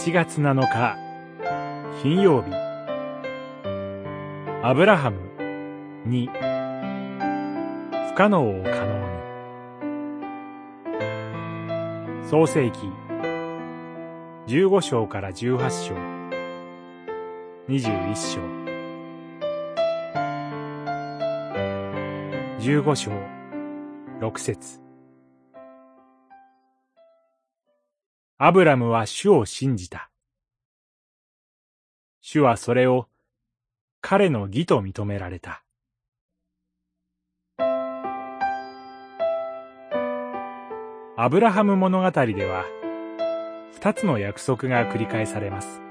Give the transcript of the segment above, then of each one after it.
1月7日金曜日アブラハムに不可能を可能に。創世記15章から18章。21章。15章6節。アブラムは主を信じた。主はそれを彼の義と認められた。アブラハム物語では、二つの約束が繰り返されます。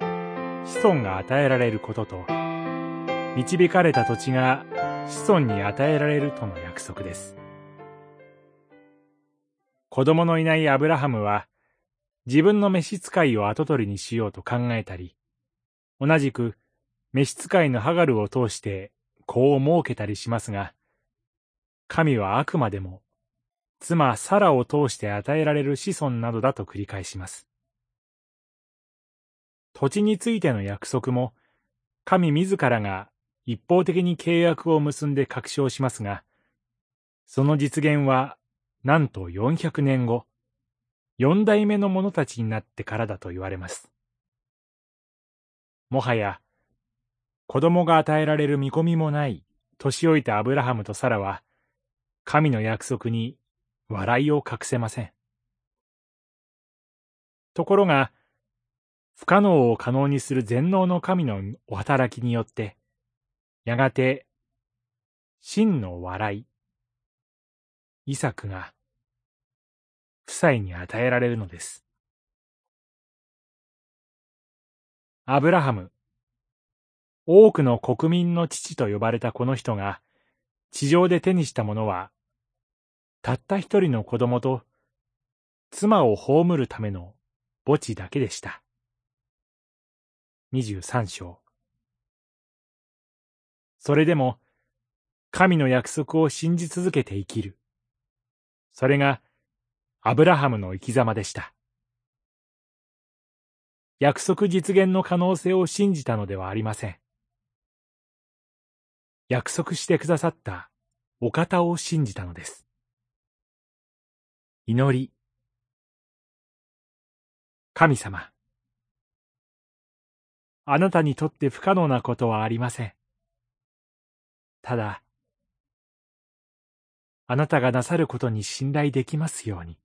子孫が与えられることと、導かれた土地が子孫に与えられるとの約束です。子供のいないアブラハムは、自分の召使いを跡取りにしようと考えたり、同じく召使いのハガルを通して子を設けたりしますが、神はあくまでも、妻サラを通して与えられる子孫などだと繰り返します。土地についての約束も、神自らが一方的に契約を結んで確証しますが、その実現はなんと400年後、四代目の者たちになってからだと言われます。もはや、子供が与えられる見込みもない年老いたアブラハムとサラは、神の約束に笑いを隠せません。ところが、不可能を可能にする全能の神のお働きによって、やがて、真の笑い、イサクが夫妻に与えられるのです。アブラハム、多くの国民の父と呼ばれたこの人が、地上で手にしたものは、たった一人の子供と、妻を葬るための墓地だけでした。二十三章。それでも、神の約束を信じ続けて生きる。それが、アブラハムの生き様でした。約束実現の可能性を信じたのではありません。約束してくださったお方を信じたのです。祈り。神様。あなたにとって不可能なことはありません。ただ、あなたがなさることに信頼できますように。